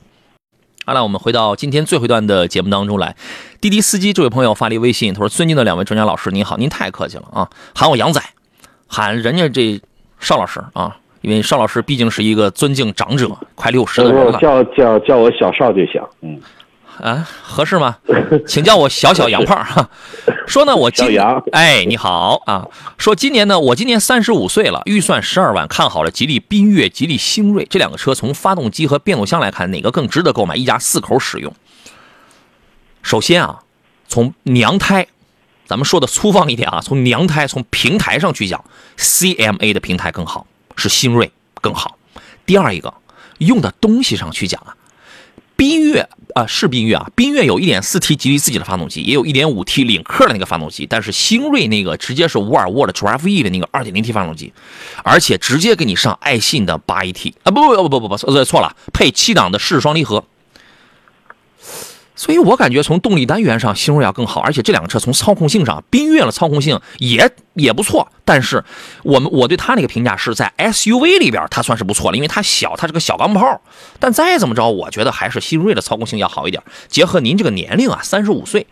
好了，我们回到今天最后一段的节目当中来。滴滴司机这位朋友发了一微信，他说：“尊敬的两位专家老师，您好，您太客气了啊，喊我杨仔，喊人家这邵老师啊。”因为邵老师毕竟是一个尊敬长者，快六十的人了，叫叫叫我小邵就行。嗯，啊，合适吗？请叫我小小杨胖哈。说呢，我今哎，你好啊。说今年呢，我今年三十五岁了，预算十二万，看好了吉利缤越、吉利星瑞这两个车，从发动机和变速箱来看，哪个更值得购买？一家四口使用。首先啊，从娘胎咱们说的粗放一点啊，从娘胎从平台上去讲，CMA 的平台更好，是新锐更好。第二一个，用的东西上去讲啊，缤越啊是缤越啊，缤越有一点四 T 吉利自己的发动机，也有一点五 T 领克的那个发动机，但是新锐那个直接是沃尔沃的 Drive E 的那个二点零 T 发动机，而且直接给你上爱信的八 AT 啊不不不不不不错了，配七档的湿双离合。所以我感觉从动力单元上，新锐要更好，而且这两个车从操控性上，缤越的操控性也也不错。但是我们我对它那个评价是在 SUV 里边，它算是不错了，因为它小，它是个小钢炮。但再怎么着，我觉得还是新锐的操控性要好一点。结合您这个年龄啊，三十五岁，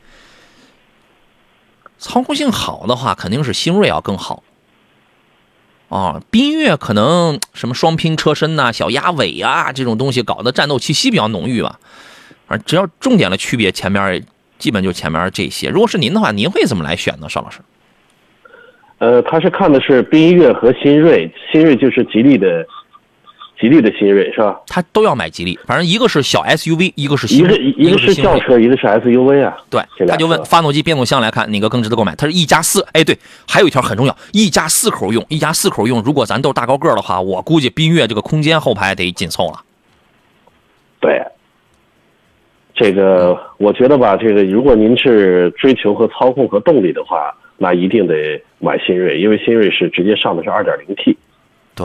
操控性好的话，肯定是新锐要更好。啊，缤越可能什么双拼车身呐、小鸭尾呀这种东西，搞得战斗气息比较浓郁吧。只要重点的区别，前面基本就前面这些。如果是您的话，您会怎么来选呢，邵老师？呃，他是看的是缤越和新锐，新锐就是吉利的，吉利的新锐是吧？他都要买吉利，反正一个是小 SUV，一个是一个一个是轿车，一个是 SUV 啊。对，他就问发动机、变速箱来看哪个更值得购买？他是一家四，哎，对，还有一条很重要，一家四口用，一家四口用。如果咱都是大高个的话，我估计缤越这个空间后排得紧凑了。对。这个我觉得吧，这个如果您是追求和操控和动力的话，那一定得买新锐，因为新锐是直接上的是二点零 T，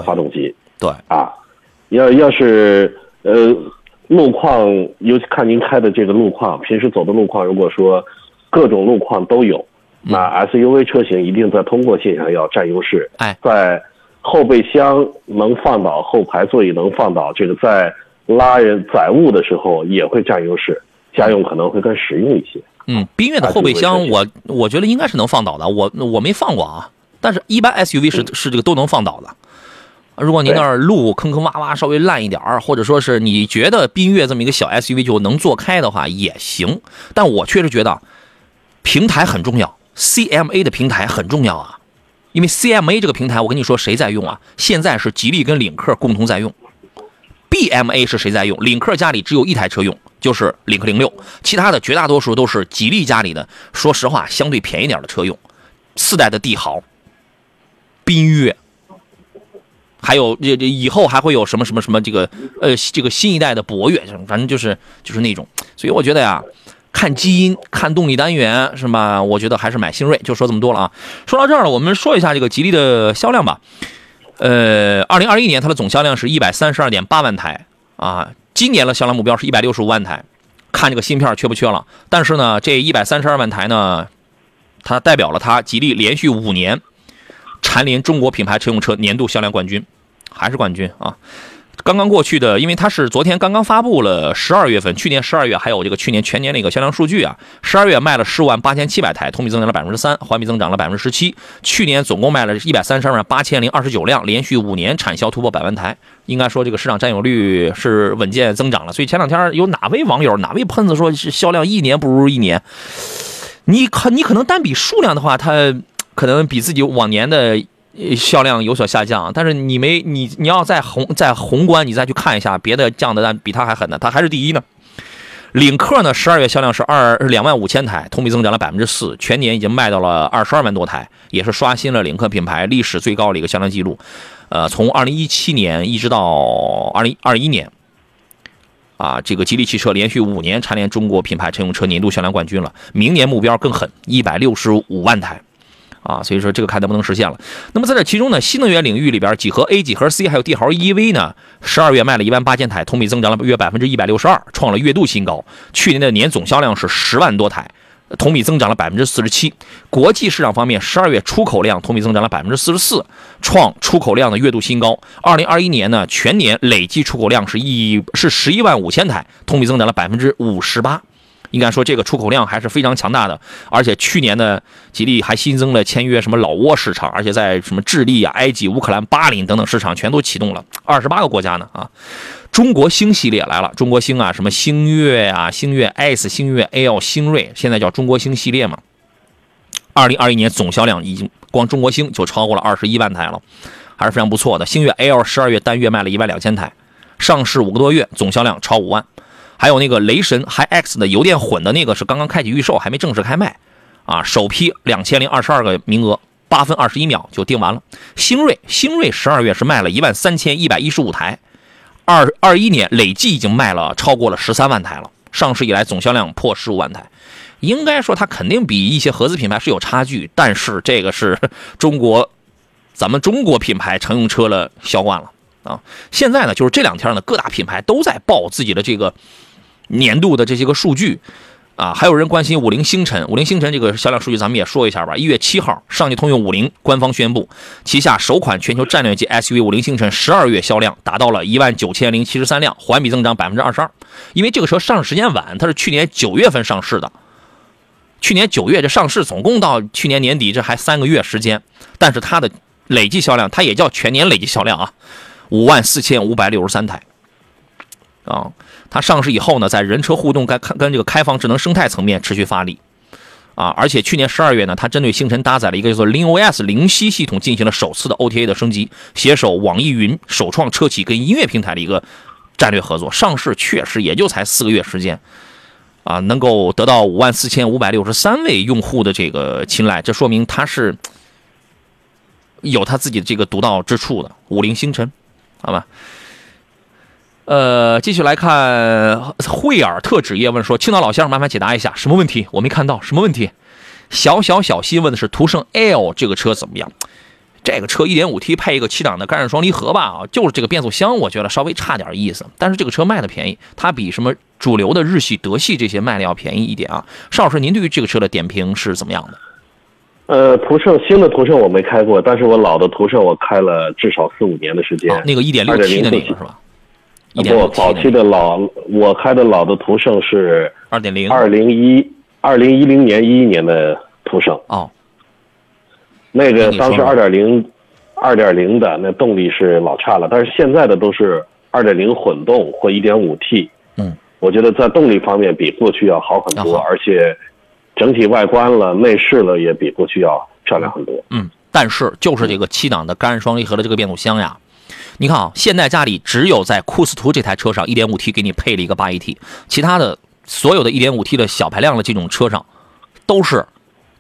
发动机。对啊，要要是呃路况，尤其看您开的这个路况，平时走的路况，如果说各种路况都有，那 SUV 车型一定在通过性上要占优势。哎，在后备箱能放倒，后排座椅能放倒，这个在。拉人载物的时候也会占优势，家用可能会更实用一些。嗯，缤越的后备箱我我觉得应该是能放倒的，我我没放过啊。但是，一般 SUV 是是这个都能放倒的。如果您那儿路坑坑洼洼稍微烂一点儿，或者说是你觉得缤越这么一个小 SUV 就能坐开的话也行。但我确实觉得平台很重要，CMA 的平台很重要啊。因为 CMA 这个平台，我跟你说谁在用啊？现在是吉利跟领克共同在用。BMA 是谁在用？领克家里只有一台车用，就是领克零六，其他的绝大多数都是吉利家里的。说实话，相对便宜点的车用，四代的帝豪、缤越，还有这这以后还会有什么什么什么这个呃这个新一代的博越，反正就是就是那种。所以我觉得呀，看基因、看动力单元是吧？我觉得还是买新锐。就说这么多了啊。说到这儿了，我们说一下这个吉利的销量吧。呃，二零二一年它的总销量是一百三十二点八万台啊，今年的销量目标是一百六十五万台，看这个芯片缺不缺了。但是呢，这一百三十二万台呢，它代表了它吉利连续五年蝉联中国品牌乘用车年度销量冠军，还是冠军啊。刚刚过去的，因为它是昨天刚刚发布了十二月份，去年十二月还有这个去年全年的一个销量数据啊。十二月卖了十五万八千七百台，同比增长了百分之三，环比增长了百分之十七。去年总共卖了一百三十二万八千零二十九辆，连续五年产销突破百万台，应该说这个市场占有率是稳健增长了。所以前两天有哪位网友、哪位喷子说是销量一年不如一年？你可你可能单比数量的话，它可能比自己往年的。销量有所下降，但是你没你你要在宏在宏观你再去看一下别的降的单比它还狠的，它还是第一呢。领克呢，十二月销量是二两万五千台，同比增长了百分之四，全年已经卖到了二十二万多台，也是刷新了领克品牌历史最高的一个销量记录。呃，从二零一七年一直到二零二一年，啊，这个吉利汽车连续五年蝉联中国品牌乘用车年度销量冠军了。明年目标更狠，一百六十五万台。啊，所以说这个看能不能实现了。那么在这其中呢，新能源领域里边，几何 A、几何 C 还有帝豪 EV 呢，十二月卖了一万八千台，同比增长了约百分之一百六十二，创了月度新高。去年的年总销量是十万多台，同比增长了百分之四十七。国际市场方面，十二月出口量同比增长了百分之四十四，创出口量的月度新高。二零二一年呢，全年累计出口量是一是十一万五千台，同比增长了百分之五十八。应该说，这个出口量还是非常强大的，而且去年呢，吉利还新增了签约什么老挝市场，而且在什么智利啊、埃及、乌克兰、巴林等等市场全都启动了，二十八个国家呢啊。中国星系列来了，中国星啊，什么星越啊、星越 S、星越 L、星锐，现在叫中国星系列嘛。二零二一年总销量已经光中国星就超过了二十一万台了，还是非常不错的。星越 L 十二月单月卖了一万两千台，上市五个多月，总销量超五万。还有那个雷神 Hi X 的油电混的那个是刚刚开启预售，还没正式开卖，啊，首批两千零二十二个名额，八分二十一秒就订完了。星瑞，星瑞十二月是卖了一万三千一百一十五台，二二一年累计已经卖了超过了十三万台了，上市以来总销量破十五万台。应该说它肯定比一些合资品牌是有差距，但是这个是中国咱们中国品牌乘用车的销冠了啊！现在呢，就是这两天呢，各大品牌都在报自己的这个年度的这些个数据啊。还有人关心五菱星辰，五菱星辰这个销量数据咱们也说一下吧。一月七号，上汽通用五菱官方宣布，旗下首款全球战略级 SUV 五菱星辰十二月销量达到了一万九千零七十三辆，环比增长百分之二十二。因为这个车上市时间晚，它是去年九月份上市的。去年九月这上市，总共到去年年底这还三个月时间，但是它的累计销量，它也叫全年累计销量啊，五万四千五百六十三台。啊，它上市以后呢，在人车互动跟跟这个开放智能生态层面持续发力，啊，而且去年十二月呢，它针对星辰搭载了一个叫做 LinOS 灵犀系统进行了首次的 OTA 的升级，携手网易云首创车企跟音乐平台的一个战略合作，上市确实也就才四个月时间。啊，能够得到五万四千五百六十三位用户的这个青睐，这说明它是有它自己的这个独到之处的。五菱星辰，好吧。呃，继续来看惠尔特纸业问说：“青岛老乡，麻烦解答一下，什么问题？我没看到什么问题。”小小小新问的是途胜 L 这个车怎么样？这个车 1.5T 配一个七档的干式双离合吧，啊，就是这个变速箱，我觉得稍微差点意思。但是这个车卖的便宜，它比什么主流的日系、德系这些卖的要便宜一点啊。邵老师，您对于这个车的点评是怎么样的？呃，途胜新的途胜我没开过，但是我老的途胜我开了至少四五年的时间。那个 1.6T 的那个是吧？不，早期的老我开的老的途胜是二点零，二零一二零一零年一一年的途胜。哦。那个当时二点零，二点零的那动力是老差了，但是现在的都是二点零混动或一点五 T。嗯，我觉得在动力方面比过去要好很多，而且整体外观了、内饰了也比过去要漂亮很多。嗯，但是就是这个七档的干式双离合的这个变速箱呀，你看啊，现在家里只有在库斯图这台车上一点五 T 给你配了一个八 AT，其他的所有的一点五 T 的小排量的这种车上都是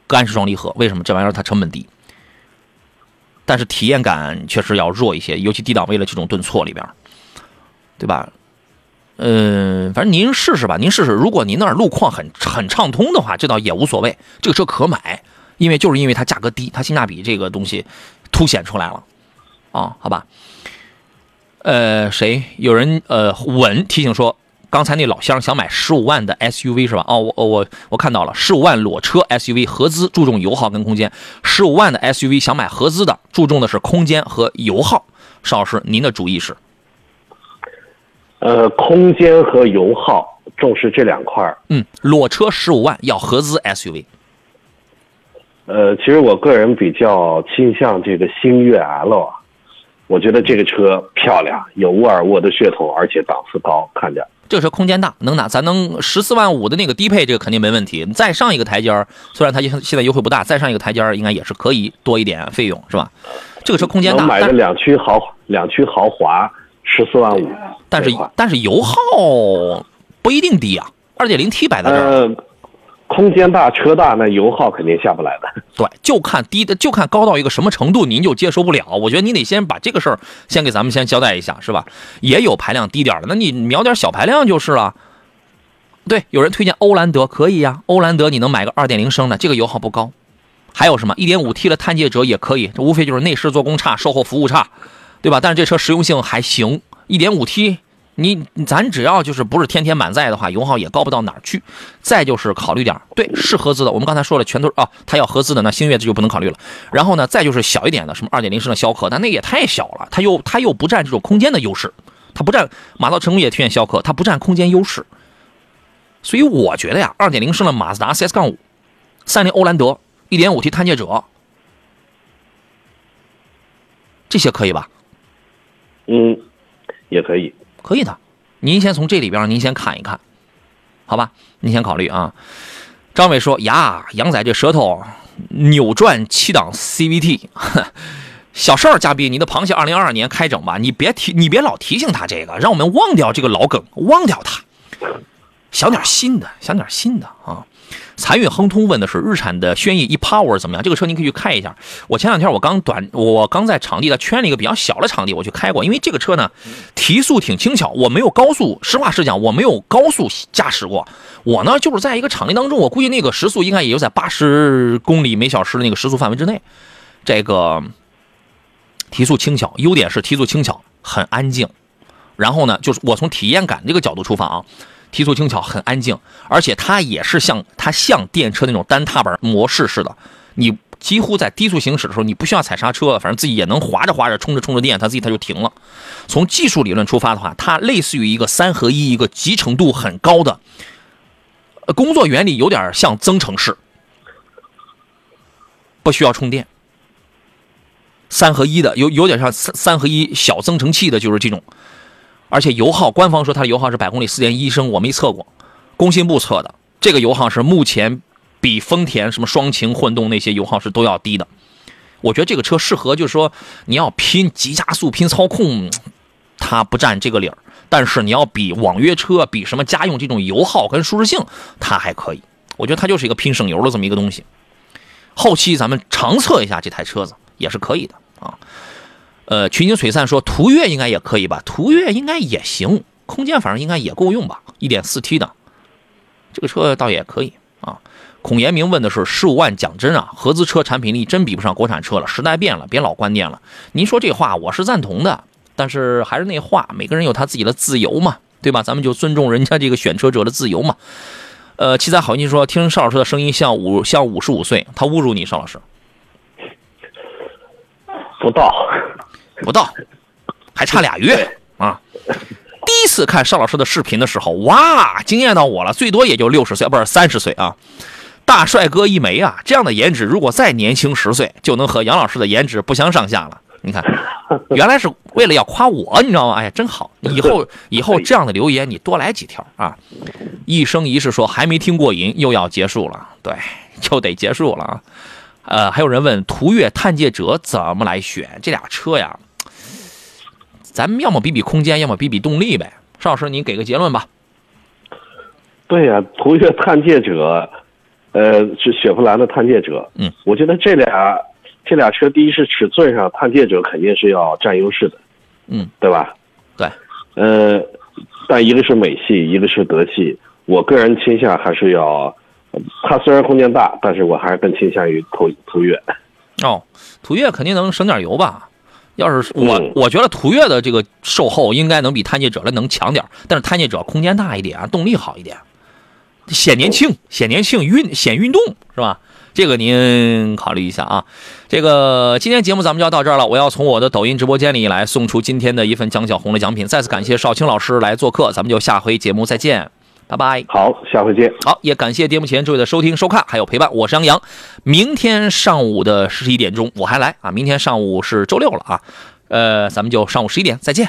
干式双离合，为什么？这玩意儿它成本低。但是体验感确实要弱一些，尤其低档位的这种顿挫里边，对吧？嗯，反正您试试吧，您试试。如果您那儿路况很很畅通的话，这倒也无所谓，这个车可买，因为就是因为它价格低，它性价比这个东西凸显出来了啊，好吧？呃，谁有人呃稳提醒说？刚才那老乡想买十五万的 SUV 是吧？哦，我我我看到了，十五万裸车 SUV 合资，注重油耗跟空间。十五万的 SUV 想买合资的，注重的是空间和油耗。邵老师，您的主意是？呃，空间和油耗重视这两块嗯，裸车十五万要合资 SUV。呃，其实我个人比较倾向这个星越 L 啊，我觉得这个车漂亮，有沃尔沃的血统，而且档次高，看着。这车空间大，能拿，咱能十四万五的那个低配，这个肯定没问题。再上一个台阶虽然它现在优惠不大，再上一个台阶应该也是可以多一点费用，是吧？这个车空间大，买个两驱豪两驱豪华十四万五，但是但是油耗不一定低啊，二点零 T 摆在这儿。空间大车大，那油耗肯定下不来的。对，就看低的，就看高到一个什么程度，您就接受不了。我觉得你得先把这个事儿先给咱们先交代一下，是吧？也有排量低点的，那你瞄点小排量就是了。对，有人推荐欧蓝德，可以呀，欧蓝德你能买个二点零升的，这个油耗不高。还有什么一点五 T 的探界者也可以，这无非就是内饰做工差，售后服务差，对吧？但是这车实用性还行，一点五 T。你咱只要就是不是天天满载的话，油耗也高不到哪儿去。再就是考虑点对，是合资的。我们刚才说了，全都是啊，它要合资的，那星越这就不能考虑了。然后呢，再就是小一点的，什么二点零升的逍客，但那也太小了，它又它又不占这种空间的优势，它不占马到成功也推荐逍客，它不占空间优势。所以我觉得呀，二点零升的马自达 CS 杠五、三菱欧蓝德、一点五 T 探界者，这些可以吧？嗯，也可以。可以的，您先从这里边您先看一看，好吧？您先考虑啊。张伟说：“呀，杨仔这舌头扭转七档 CVT，小邵。嘉宾，你的螃蟹二零二二年开整吧，你别提，你别老提醒他这个，让我们忘掉这个老梗，忘掉它，想点新的，想点新的啊。”残月亨通问的是日产的轩逸 ePower 怎么样？这个车您可以去看一下。我前两天我刚短，我刚在场地的圈了一个比较小的场地，我去开过。因为这个车呢，提速挺轻巧。我没有高速，实话实讲，我没有高速驾驶过。我呢，就是在一个场地当中，我估计那个时速应该也就在八十公里每小时的那个时速范围之内。这个提速轻巧，优点是提速轻巧，很安静。然后呢，就是我从体验感这个角度出发啊。提速轻巧，很安静，而且它也是像它像电车那种单踏板模式似的，你几乎在低速行驶的时候，你不需要踩刹车，反正自己也能滑着滑着充着充着电，它自己它就停了。从技术理论出发的话，它类似于一个三合一，一个集成度很高的工作原理，有点像增程式，不需要充电，三合一的有有点像三三合一小增程器的，就是这种。而且油耗，官方说它的。油耗是百公里四点一升，我没测过，工信部测的，这个油耗是目前比丰田什么双擎混动那些油耗是都要低的。我觉得这个车适合，就是说你要拼急加速、拼操控，它不占这个理儿。但是你要比网约车、比什么家用这种油耗跟舒适性，它还可以。我觉得它就是一个拼省油的这么一个东西。后期咱们长测一下这台车子也是可以的。呃，群星璀璨说途岳应该也可以吧？途岳应该也行，空间反正应该也够用吧？一点四 T 的这个车倒也可以啊。孔延明问的是十五万讲真啊，合资车产品力真比不上国产车了。时代变了，别老观念了。您说这话我是赞同的，但是还是那话，每个人有他自己的自由嘛，对吧？咱们就尊重人家这个选车者的自由嘛。呃，七彩好心说听邵老师的声音像五像五十五岁，他侮辱你，邵老师不到。不到，还差俩月啊！第一次看邵老师的视频的时候，哇，惊艳到我了。最多也就六十岁，不是三十岁啊！大帅哥一枚啊！这样的颜值，如果再年轻十岁，就能和杨老师的颜值不相上下了。你看，原来是为了要夸我，你知道吗？哎呀，真好！以后 以后这样的留言你多来几条啊！一生一世说还没听过瘾，又要结束了，对，就得结束了啊！呃，还有人问途岳、探界者怎么来选这俩车呀？咱们要么比比空间，要么比比动力呗。邵老师，您给个结论吧。对呀，途岳探界者，呃，是雪佛兰的探界者。嗯，我觉得这俩这俩车，第一是尺寸上，探界者肯定是要占优势的。嗯，对吧？对。呃，但一个是美系，一个是德系，我个人倾向还是要，它虽然空间大，但是我还是更倾向于途途岳。哦，途岳肯定能省点油吧？要是我，我觉得途岳的这个售后应该能比探界者来能强点但是探界者空间大一点，动力好一点，显年轻，显年轻，运显运动是吧？这个您考虑一下啊。这个今天节目咱们就要到这儿了，我要从我的抖音直播间里来送出今天的一份蒋小红的奖品。再次感谢少卿老师来做客，咱们就下回节目再见。拜拜，好，下回见。好，也感谢节目前诸位的收听、收看，还有陪伴。我是杨洋，明天上午的十一点钟我还来啊。明天上午是周六了啊，呃，咱们就上午十一点再见。